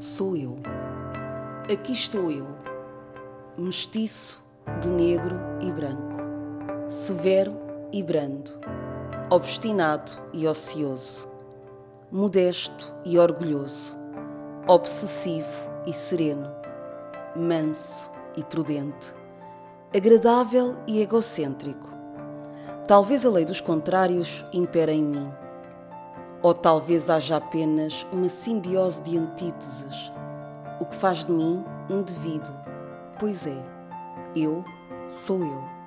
Sou eu. Aqui estou eu, mestiço de negro e branco, severo e brando, obstinado e ocioso, modesto e orgulhoso, obsessivo e sereno, manso e prudente, agradável e egocêntrico. Talvez a lei dos contrários impere em mim. Ou talvez haja apenas uma simbiose de antíteses, o que faz de mim indivíduo, pois é, eu sou eu.